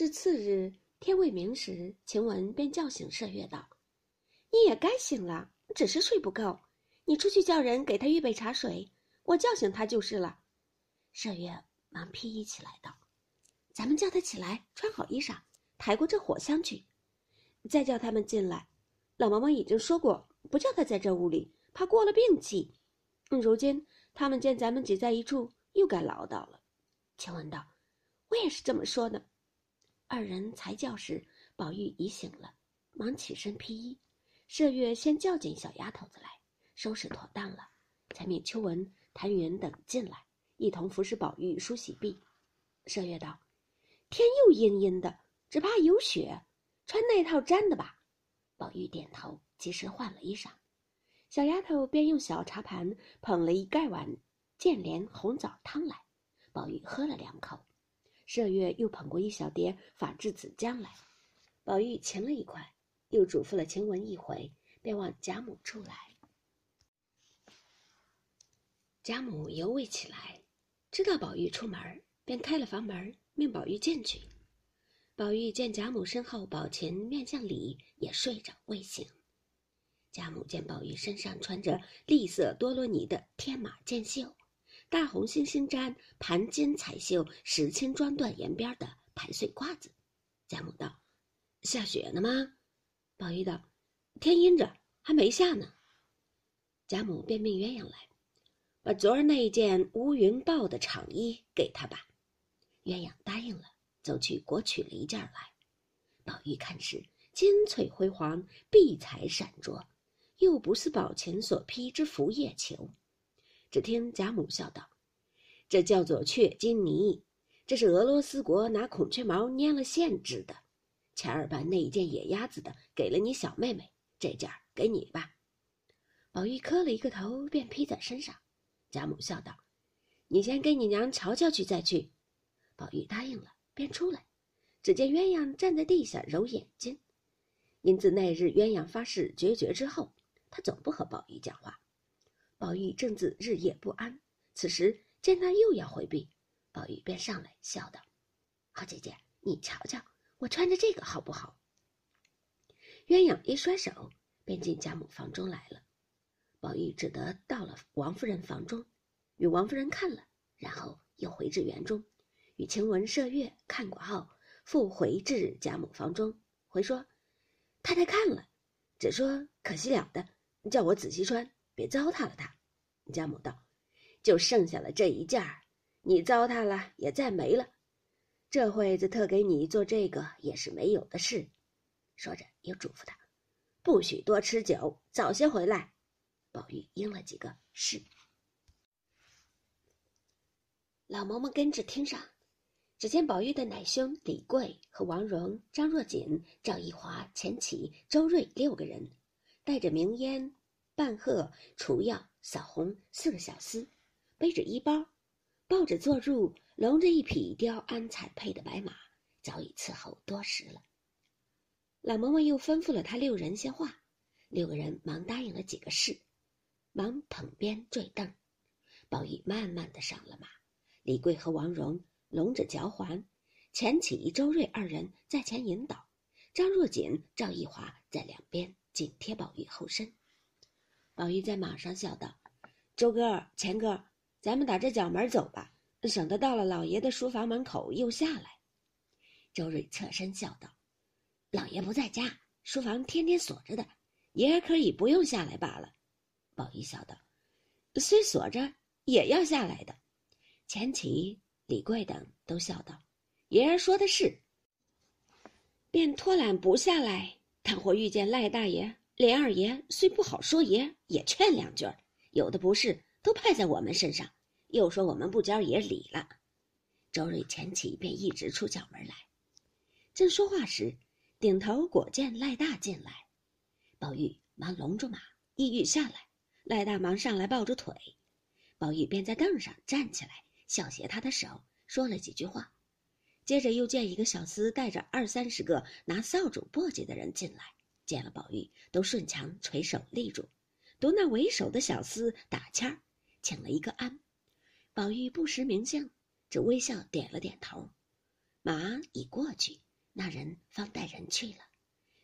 至次日天未明时，晴雯便叫醒麝月道：“你也该醒了，只是睡不够。你出去叫人给他预备茶水，我叫醒他就是了。”麝月忙披衣起来道：“咱们叫他起来，穿好衣裳，抬过这火箱去，再叫他们进来。老嬷嬷已经说过，不叫他在这屋里，怕过了病气。如今他们见咱们挤在一处，又该唠叨了。”晴雯道：“我也是这么说的。”二人才叫时，宝玉已醒了，忙起身披衣。麝月先叫进小丫头子来，收拾妥当了，才命秋纹、谭云等进来，一同服侍宝玉梳洗毕。麝月道：“天又阴阴的，只怕有雪，穿那套毡的吧。”宝玉点头，及时换了衣裳。小丫头便用小茶盘捧了一盖碗建莲红枣汤来，宝玉喝了两口。麝月又捧过一小碟法制子浆来，宝玉噙了一块，又嘱咐了晴雯一回，便往贾母处来。贾母犹未起来，知道宝玉出门，便开了房门，命宝玉进去。宝玉见贾母身后宝琴面向里，也睡着未醒。贾母见宝玉身上穿着栗色多罗尼的天马箭袖。大红星星毡盘金彩绣石青装缎沿边的盘穗褂子，贾母道：“下雪呢吗？”宝玉道：“天阴着，还没下呢。”贾母便命鸳鸯来，把昨儿那一件乌云豹的长衣给他吧。鸳鸯答应了，走去裹取了一件来。宝玉看时，金翠辉煌，碧彩闪烁，又不似宝琴所披之拂叶裘。只听贾母笑道：“这叫做雀金泥，这是俄罗斯国拿孔雀毛粘了线织的。前儿把那一件野鸭子的给了你小妹妹，这件给你吧。”宝玉磕了一个头，便披在身上。贾母笑道：“你先给你娘瞧瞧去，再去。”宝玉答应了，便出来。只见鸳鸯站在地下揉眼睛，因自那日鸳鸯发誓决绝之后，他总不和宝玉讲话。宝玉正自日夜不安，此时见他又要回避，宝玉便上来笑道：“好姐姐，你瞧瞧，我穿着这个好不好？”鸳鸯一甩手，便进贾母房中来了。宝玉只得到了王夫人房中，与王夫人看了，然后又回至园中，与晴雯、麝月看过后，复回至贾母房中，回说：“太太看了，只说可惜了的，叫我仔细穿。”别糟蹋了它，贾母道：“就剩下了这一件儿，你糟蹋了也再没了。这会子特给你做这个也是没有的事。”说着又嘱咐他：“不许多吃酒，早些回来。”宝玉应了几个是。老嬷嬷跟着听上，只见宝玉的奶兄李贵和王荣、张若锦、赵一华、钱起、周瑞六个人，带着名烟。半鹤、除药、扫红四个小厮，背着衣包，抱着坐褥，笼着一匹雕鞍彩配的白马，早已伺候多时了。老嬷嬷又吩咐了他六人些话，六个人忙答应了几个事，忙捧鞭坠凳。宝玉慢慢的上了马，李贵和王荣拢着脚环，钱起、周瑞二人在前引导，张若锦、赵一华在两边紧贴宝玉后身。宝玉在马上笑道：“周哥、钱哥，咱们打这角门走吧，省得到了老爷的书房门口又下来。”周瑞侧身笑道：“老爷不在家，书房天天锁着的，爷儿可以不用下来罢了。”宝玉笑道：“虽锁着，也要下来的。”钱起、李贵等都笑道：“爷儿说的是。”便托懒不下来，倘或遇见赖大爷。连二爷虽不好说爷，也劝两句儿。有的不是，都派在我们身上，又说我们不交爷理了。周瑞前起便一直出角门来，正说话时，顶头果见赖大进来，宝玉忙拢住马，意欲下来。赖大忙上来抱住腿，宝玉便在凳上站起来，笑携他的手，说了几句话。接着又见一个小厮带着二三十个拿扫帚簸箕的人进来。见了宝玉，都顺墙垂手立住，独那为首的小厮打签儿，请了一个安。宝玉不识名姓，只微笑点了点头。马已过去，那人方带人去了。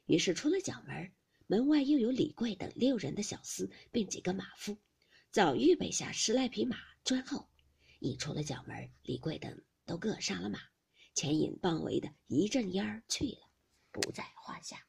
于是出了角门，门外又有李贵等六人的小厮，并几个马夫，早预备下十来匹马专候。一出了角门，李贵等都各上了马，前引傍围的一阵烟儿去了，不在话下。